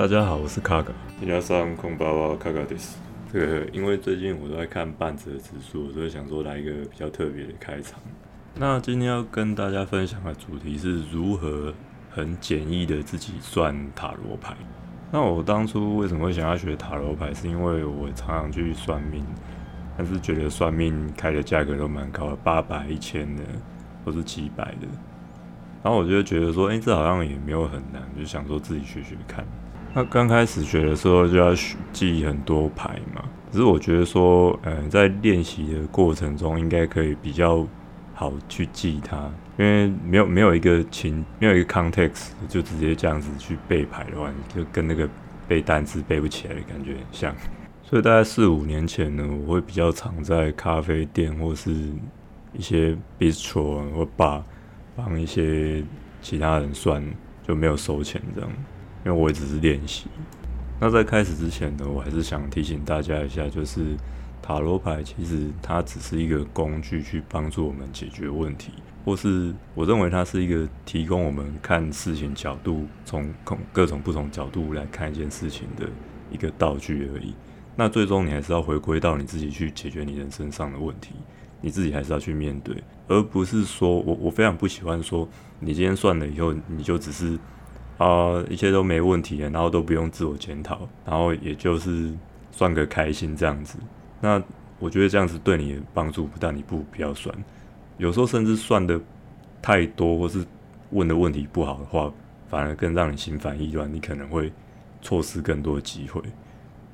大家好，我是卡卡。今天上空巴巴卡卡迪斯。这个因为最近我都在看半泽指数，所以想说来一个比较特别的开场。那今天要跟大家分享的主题是如何很简易的自己算塔罗牌。那我当初为什么会想要学塔罗牌，是因为我常常去算命，但是觉得算命开的价格都蛮高的，八百、一千的，或是几百的。然后我就觉得说，哎、这好像也没有很难，就想说自己学学看。那刚开始学的时候就要记很多牌嘛，只是我觉得说，呃，在练习的过程中应该可以比较好去记它，因为没有没有一个情，没有一个 context，就直接这样子去背牌的话，就跟那个背单词背不起来的感觉很像。所以大概四五年前呢，我会比较常在咖啡店或是一些 bistro 或 bar 帮一些其他人算，就没有收钱这样。因为我也只是练习。那在开始之前呢，我还是想提醒大家一下，就是塔罗牌其实它只是一个工具，去帮助我们解决问题，或是我认为它是一个提供我们看事情角度，从各种不同角度来看一件事情的一个道具而已。那最终你还是要回归到你自己去解决你人生上的问题，你自己还是要去面对，而不是说我我非常不喜欢说你今天算了以后，你就只是。啊，一切都没问题了，然后都不用自我检讨，然后也就是算个开心这样子。那我觉得这样子对你帮助不大，你不不要算。有时候甚至算的太多，或是问的问题不好的话，反而更让你心烦意乱，你可能会错失更多机会。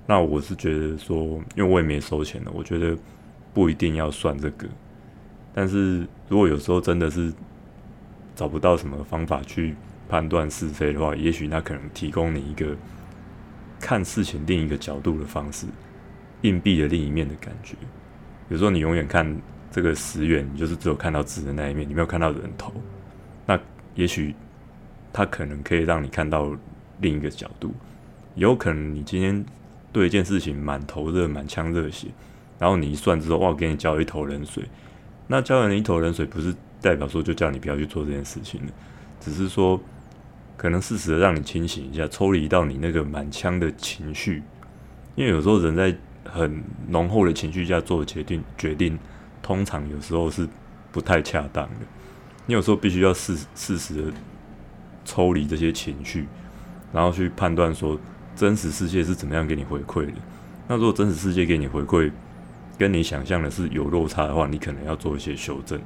那我是觉得说，因为我也没收钱的，我觉得不一定要算这个。但是如果有时候真的是找不到什么方法去。判断是非的话，也许那可能提供你一个看事情另一个角度的方式，硬币的另一面的感觉。有时候你永远看这个十元，你就是只有看到纸的那一面，你没有看到人头。那也许它可能可以让你看到另一个角度。有可能你今天对一件事情满头热、满腔热血，然后你一算之后，哇，给你浇一头冷水。那浇了一头冷水，不是代表说就叫你不要去做这件事情了，只是说。可能适时的让你清醒一下，抽离到你那个满腔的情绪，因为有时候人在很浓厚的情绪下做决定，决定通常有时候是不太恰当的。你有时候必须要适适时的抽离这些情绪，然后去判断说真实世界是怎么样给你回馈的。那如果真实世界给你回馈跟你想象的是有落差的话，你可能要做一些修正。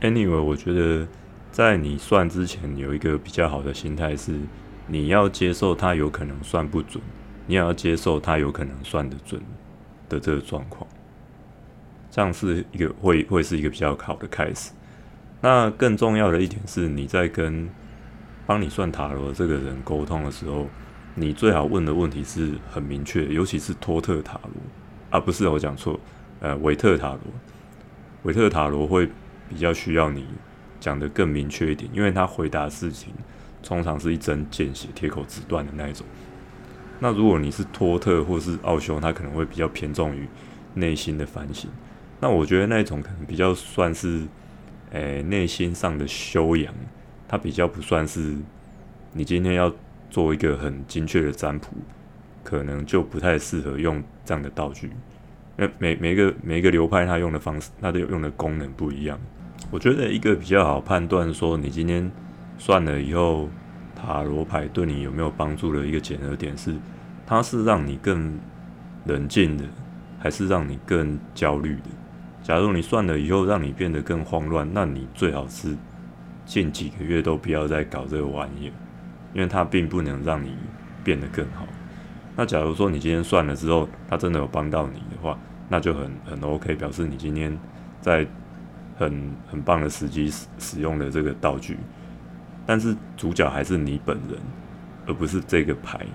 Anyway，我觉得。在你算之前，有一个比较好的心态是，你要接受它有可能算不准，你也要接受它有可能算得准的这个状况，这样是一个会会是一个比较好的开始。那更重要的一点是，你在跟帮你算塔罗这个人沟通的时候，你最好问的问题是很明确，尤其是托特塔罗啊，不是我讲错，呃，维特塔罗，维特塔罗会比较需要你。讲的更明确一点，因为他回答事情通常是一针见血、铁口直断的那一种。那如果你是托特或是奥修，他可能会比较偏重于内心的反省。那我觉得那种可能比较算是，诶内心上的修养，它比较不算是你今天要做一个很精确的占卜，可能就不太适合用这样的道具。那每每个每个流派，它用的方式，它的用的功能不一样。我觉得一个比较好判断说你今天算了以后塔罗牌对你有没有帮助的一个检核点是，它是让你更冷静的，还是让你更焦虑的？假如你算了以后让你变得更慌乱，那你最好是近几个月都不要再搞这个玩意，因为它并不能让你变得更好。那假如说你今天算了之后，它真的有帮到你的话，那就很很 OK，表示你今天在。很很棒的时机使使用的这个道具，但是主角还是你本人，而不是这个牌。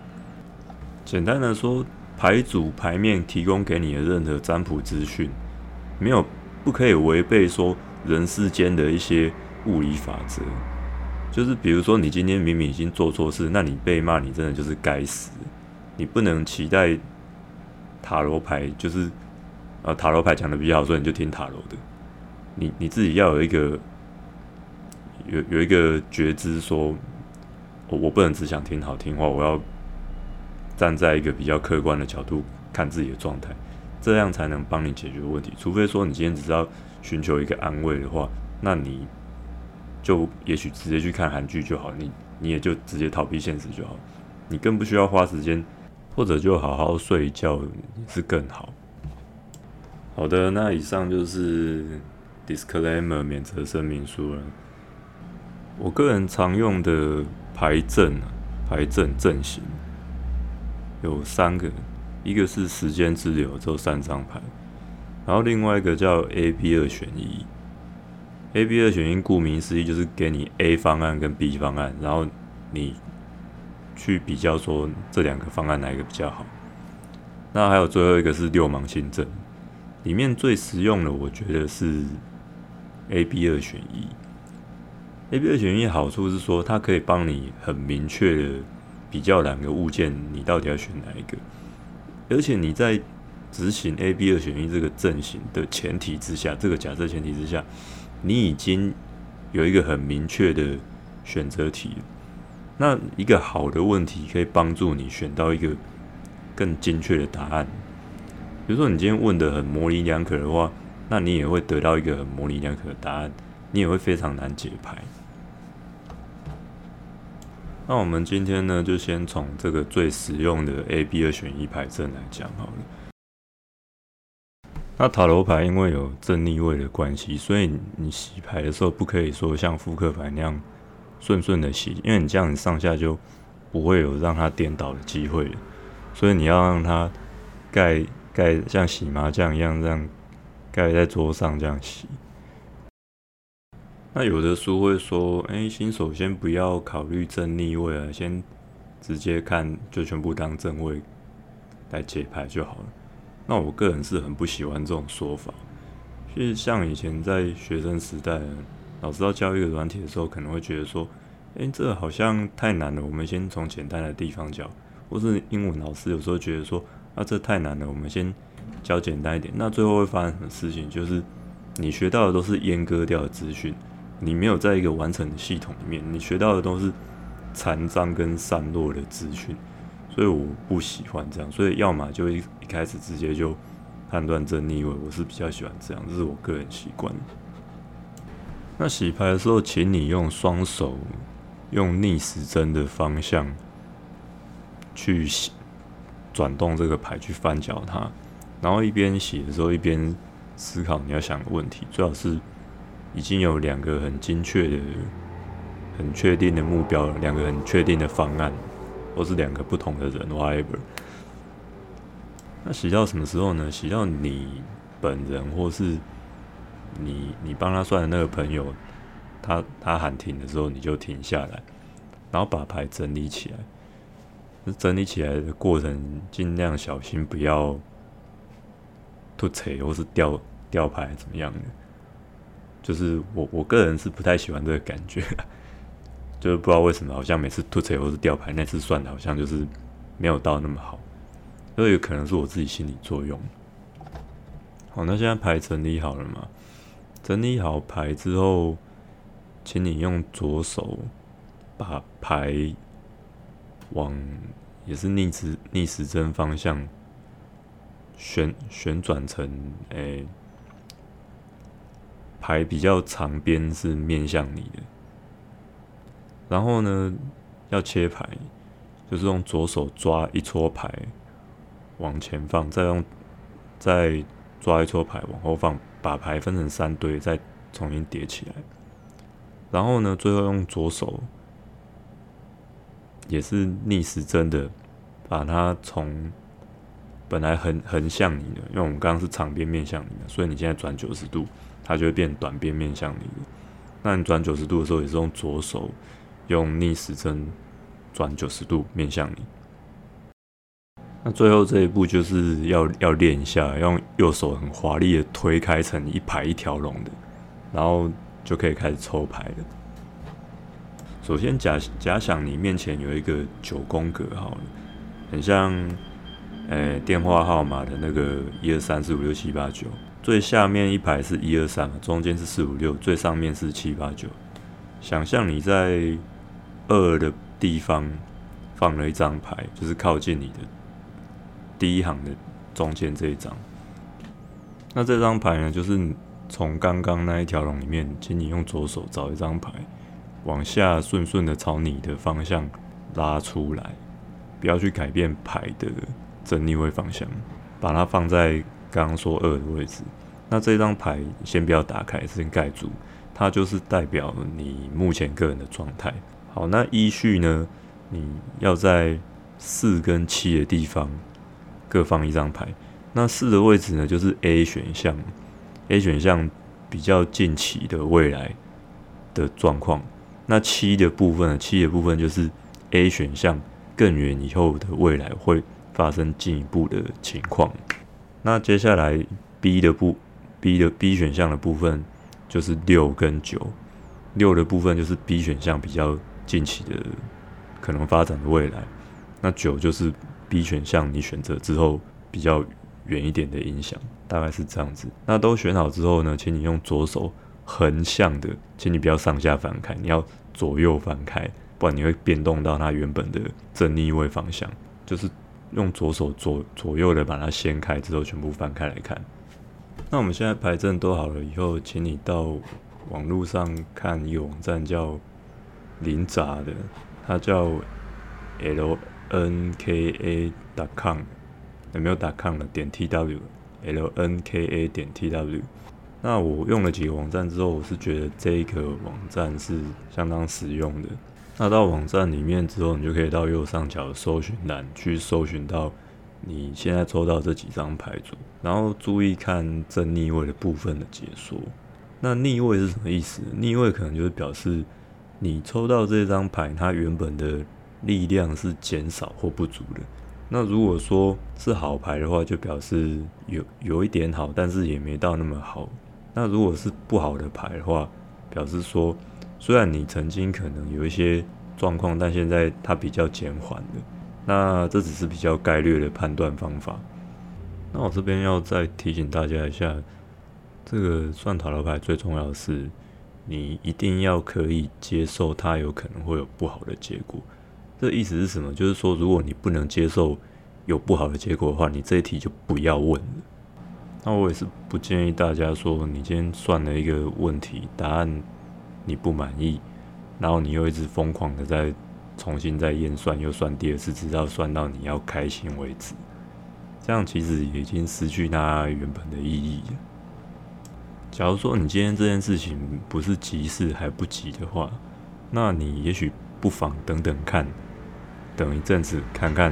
简单的说，牌组牌面提供给你的任何占卜资讯，没有不可以违背说人世间的一些物理法则。就是比如说，你今天明明已经做错事，那你被骂，你真的就是该死。你不能期待塔罗牌就是呃塔罗牌讲的比较好，所以你就听塔罗的。你你自己要有一个有有一个觉知，说我我不能只想听好听话，我要站在一个比较客观的角度看自己的状态，这样才能帮你解决问题。除非说你今天只是要寻求一个安慰的话，那你就也许直接去看韩剧就好，你你也就直接逃避现实就好，你更不需要花时间，或者就好好睡一觉是更好。好的，那以上就是 disclaimer 免责声明书了。我个人常用的牌阵啊，牌阵阵型有三个，一个是时间之流，只有三张牌，然后另外一个叫 A B 二选一。A B 二选一，顾名思义就是给你 A 方案跟 B 方案，然后你去比较说这两个方案哪一个比较好。那还有最后一个是六芒星阵。里面最实用的，我觉得是 A B 二选一。A B 二选一好处是说，它可以帮你很明确的比较两个物件，你到底要选哪一个。而且你在执行 A B 二选一这个阵型的前提之下，这个假设前提之下，你已经有一个很明确的选择题。那一个好的问题可以帮助你选到一个更精确的答案。比如说，你今天问的很模棱两可的话，那你也会得到一个模棱两可的答案，你也会非常难解牌。那我们今天呢，就先从这个最实用的 A、B 二选一牌阵来讲好了。那塔罗牌因为有正逆位的关系，所以你洗牌的时候不可以说像扑克牌那样顺顺的洗，因为你这样子上下就不会有让它颠倒的机会所以你要让它盖。盖像洗麻将一样这样盖在桌上这样洗。那有的书会说，哎，新手先不要考虑正逆位啊，先直接看就全部当正位来解牌就好了。那我个人是很不喜欢这种说法。就是像以前在学生时代，老师要教一个软体的时候，可能会觉得说，哎，这好像太难了，我们先从简单的地方教。或是英文老师有时候觉得说。啊这太难了，我们先教简单一点。那最后会发生什么事情？就是你学到的都是阉割掉的资讯，你没有在一个完整的系统里面，你学到的都是残章跟散落的资讯。所以我不喜欢这样。所以要么就一一开始直接就判断正逆位，我是比较喜欢这样，这是我个人习惯。那洗牌的时候，请你用双手用逆时针的方向去洗。转动这个牌去翻搅它，然后一边洗的时候一边思考你要想的问题，最好是已经有两个很精确的、很确定的目标，两个很确定的方案，或是两个不同的人，whatever。那洗到什么时候呢？洗到你本人，或是你你帮他算的那个朋友，他他喊停的时候，你就停下来，然后把牌整理起来。整理起来的过程，尽量小心不要吐槽或是吊吊牌怎么样的。就是我我个人是不太喜欢这个感觉，就是不知道为什么，好像每次吐槽或是吊牌，那次算的好像就是没有到那么好，所以可能是我自己心理作用。好，那现在牌整理好了嘛？整理好牌之后，请你用左手把牌。往也是逆时逆时针方向旋旋转成诶，牌比较长边是面向你的，然后呢要切牌，就是用左手抓一撮牌往前放，再用再抓一撮牌往后放，把牌分成三堆，再重新叠起来，然后呢最后用左手。也是逆时针的，把它从本来横横向你的，因为我们刚刚是长边面向你的，所以你现在转九十度，它就会变短边面向你的。那你转九十度的时候，也是用左手用逆时针转九十度面向你。那最后这一步就是要要练一下，用右手很华丽的推开成一排一条龙的，然后就可以开始抽牌了。首先假假想你面前有一个九宫格，好了，很像，诶电话号码的那个一二三四五六七八九，最下面一排是一二三，中间是四五六，最上面是七八九。想象你在二的地方放了一张牌，就是靠近你的第一行的中间这一张。那这张牌呢，就是从刚刚那一条龙里面，请你用左手找一张牌，往下顺顺的朝你的方向拉出来，不要去改变牌的正逆位方向，把它放在刚刚说二的位置。那这张牌先不要打开，先盖住，它就是代表你目前个人的状态。好，那依序呢，你要在四跟七的地方各放一张牌。那四的位置呢，就是 A 选项，A 选项比较近期的未来的状况。那七的部分呢，七的部分就是 A 选项更远以后的未来会发生进一步的情况。那接下来 B 的部 B 的 B 选项的部分就是六跟九，六的部分就是 B 选项比较近期的可能发展的未来。那九就是 B 选项你选择之后比较。远一点的影响，大概是这样子。那都选好之后呢，请你用左手横向的，请你不要上下翻开，你要左右翻开，不然你会变动到它原本的正逆位方向。就是用左手左左右的把它掀开之后，全部翻开来看。那我们现在牌阵都好了以后，请你到网络上看一个网站叫林杂的，它叫 L N K A dot com。有没有打 com 了？点 tw l n k a 点 tw。那我用了几个网站之后，我是觉得这个网站是相当实用的。那到网站里面之后，你就可以到右上角的搜寻栏去搜寻到你现在抽到这几张牌组，然后注意看正逆位的部分的解说。那逆位是什么意思？逆位可能就是表示你抽到这张牌，它原本的力量是减少或不足的。那如果说是好牌的话，就表示有有一点好，但是也没到那么好。那如果是不好的牌的话，表示说虽然你曾经可能有一些状况，但现在它比较减缓了。那这只是比较概率的判断方法。那我这边要再提醒大家一下，这个算塔罗牌最重要的是，你一定要可以接受它有可能会有不好的结果。这意思是什么？就是说，如果你不能接受有不好的结果的话，你这一题就不要问了。那我也是不建议大家说，你今天算了一个问题，答案你不满意，然后你又一直疯狂的在重新再验算，又算第二次，直到算到你要开心为止。这样其实已经失去它原本的意义了。假如说你今天这件事情不是急事还不急的话，那你也许不妨等等看。等一阵子看看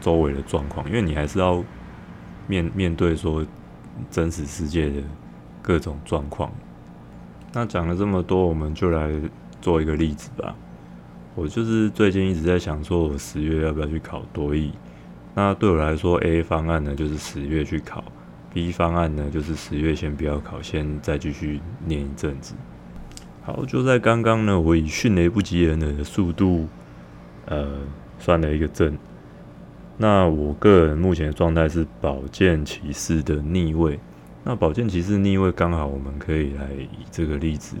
周围的状况，因为你还是要面面对说真实世界的各种状况。那讲了这么多，我们就来做一个例子吧。我就是最近一直在想，说我十月要不要去考多艺？那对我来说，A 方案呢就是十月去考，B 方案呢就是十月先不要考，先再继续念一阵子。好，就在刚刚呢，我以迅雷不及掩耳的速度。呃，算了一个正。那我个人目前的状态是宝剑骑士的逆位。那宝剑骑士逆位刚好，我们可以来以这个例子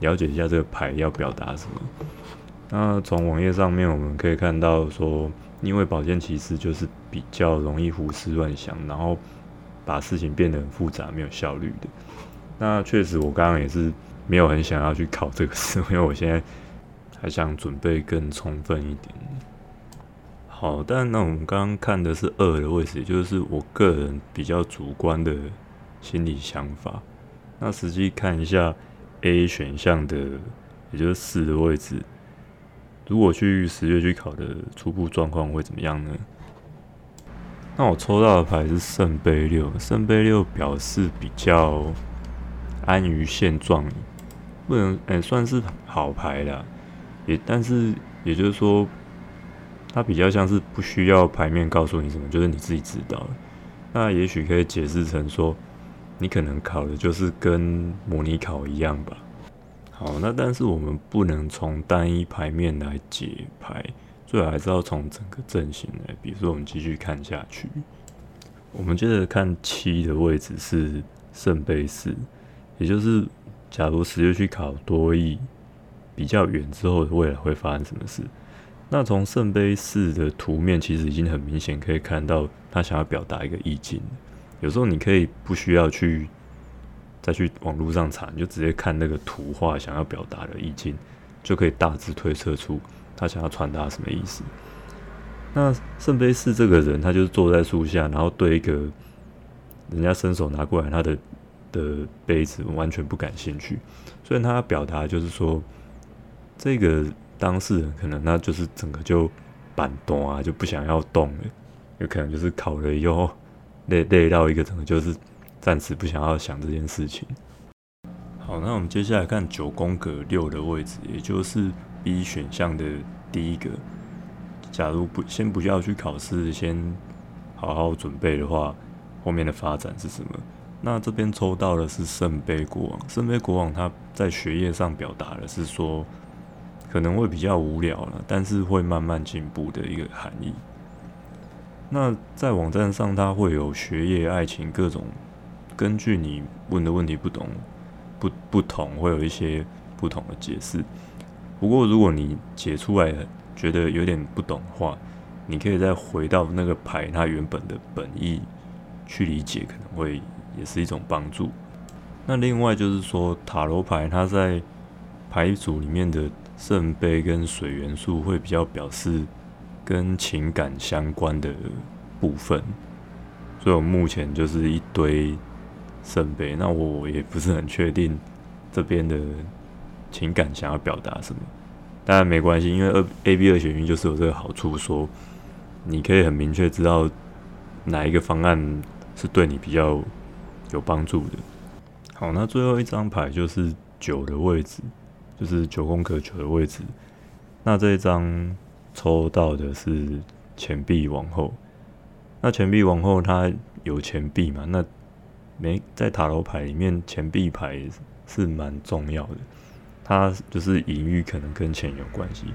了解一下这个牌要表达什么。那从网页上面我们可以看到说，因为宝剑骑士就是比较容易胡思乱想，然后把事情变得很复杂、没有效率的。那确实，我刚刚也是没有很想要去考这个试，因为我现在。还想准备更充分一点。好，但那我们刚刚看的是二的位置，也就是我个人比较主观的心理想法。那实际看一下 A 选项的，也就是四的位置，如果去十月去考的初步状况会怎么样呢？那我抽到的牌是圣杯六，圣杯六表示比较安于现状，不能哎算是好牌啦。也，但是也就是说，它比较像是不需要牌面告诉你什么，就是你自己知道那也许可以解释成说，你可能考的就是跟模拟考一样吧。好，那但是我们不能从单一牌面来解牌，最好还是要从整个阵型来。比如说，我们继续看下去，我们接着看七的位置是圣杯四，也就是假如十月去考多义。比较远之后未来会发生什么事。那从圣杯四的图面，其实已经很明显可以看到他想要表达一个意境。有时候你可以不需要去再去网络上查，你就直接看那个图画想要表达的意境，就可以大致推测出他想要传达什么意思。那圣杯四这个人，他就是坐在树下，然后对一个人家伸手拿过来他的的杯子完全不感兴趣，所以他表达就是说这个。当事人可能那就是整个就板动啊，就不想要动了，有可能就是考了以后累累到一个整个就是暂时不想要想这件事情。好，那我们接下来看九宫格六的位置，也就是 B 选项的第一个。假如不先不要去考试，先好好准备的话，后面的发展是什么？那这边抽到的是圣杯国王，圣杯国王他在学业上表达的是说。可能会比较无聊了，但是会慢慢进步的一个含义。那在网站上，它会有学业、爱情各种，根据你问的问题不同，不不同，会有一些不同的解释。不过，如果你解出来觉得有点不懂的话，你可以再回到那个牌它原本的本意去理解，可能会也是一种帮助。那另外就是说，塔罗牌它在牌组里面的。圣杯跟水元素会比较表示跟情感相关的部分，所以我目前就是一堆圣杯。那我也不是很确定这边的情感想要表达什么，当然没关系，因为二 A B 二选一就是有这个好处，说你可以很明确知道哪一个方案是对你比较有帮助的。好，那最后一张牌就是九的位置。就是九宫格九的位置，那这一张抽到的是钱币王后。那钱币王后她有钱币嘛？那没在塔罗牌里面，钱币牌是蛮重要的。它就是隐喻，可能跟钱有关系。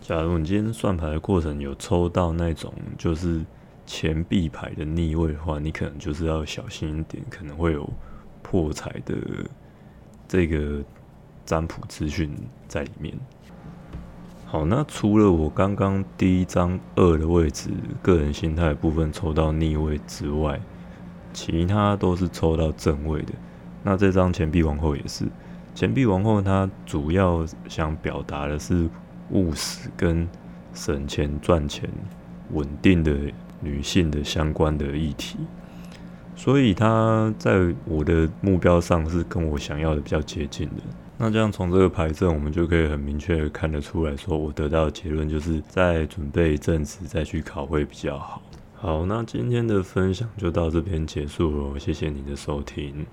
假如你今天算牌的过程有抽到那种就是钱币牌的逆位的话，你可能就是要小心一点，可能会有破财的这个。占卜资讯在里面。好，那除了我刚刚第一张二的位置个人心态部分抽到逆位之外，其他都是抽到正位的。那这张钱币王后也是，钱币王后她主要想表达的是务实跟省钱赚钱、稳定的女性的相关的议题，所以她在我的目标上是跟我想要的比较接近的。那这样从这个牌证，我们就可以很明确的看得出来说，我得到的结论就是再准备一阵子再去考会比较好。好，那今天的分享就到这边结束了，谢谢你的收听。